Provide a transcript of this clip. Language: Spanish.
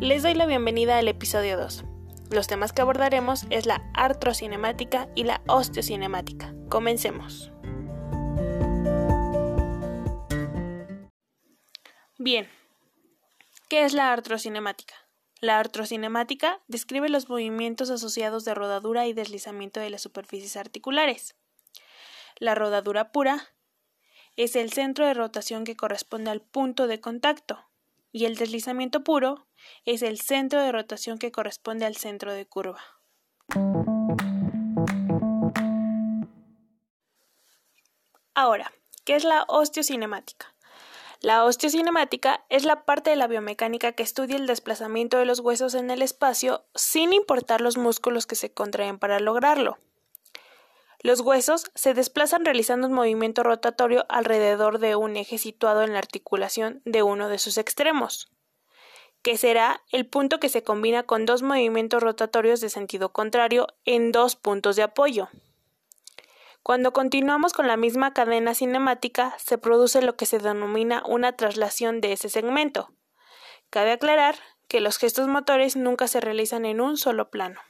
Les doy la bienvenida al episodio 2. Los temas que abordaremos es la artrocinemática y la osteocinemática. Comencemos. Bien, ¿qué es la artrocinemática? La artrocinemática describe los movimientos asociados de rodadura y deslizamiento de las superficies articulares. La rodadura pura es el centro de rotación que corresponde al punto de contacto y el deslizamiento puro es el centro de rotación que corresponde al centro de curva. Ahora, ¿qué es la osteocinemática? La osteocinemática es la parte de la biomecánica que estudia el desplazamiento de los huesos en el espacio sin importar los músculos que se contraen para lograrlo. Los huesos se desplazan realizando un movimiento rotatorio alrededor de un eje situado en la articulación de uno de sus extremos, que será el punto que se combina con dos movimientos rotatorios de sentido contrario en dos puntos de apoyo. Cuando continuamos con la misma cadena cinemática, se produce lo que se denomina una traslación de ese segmento. Cabe aclarar que los gestos motores nunca se realizan en un solo plano.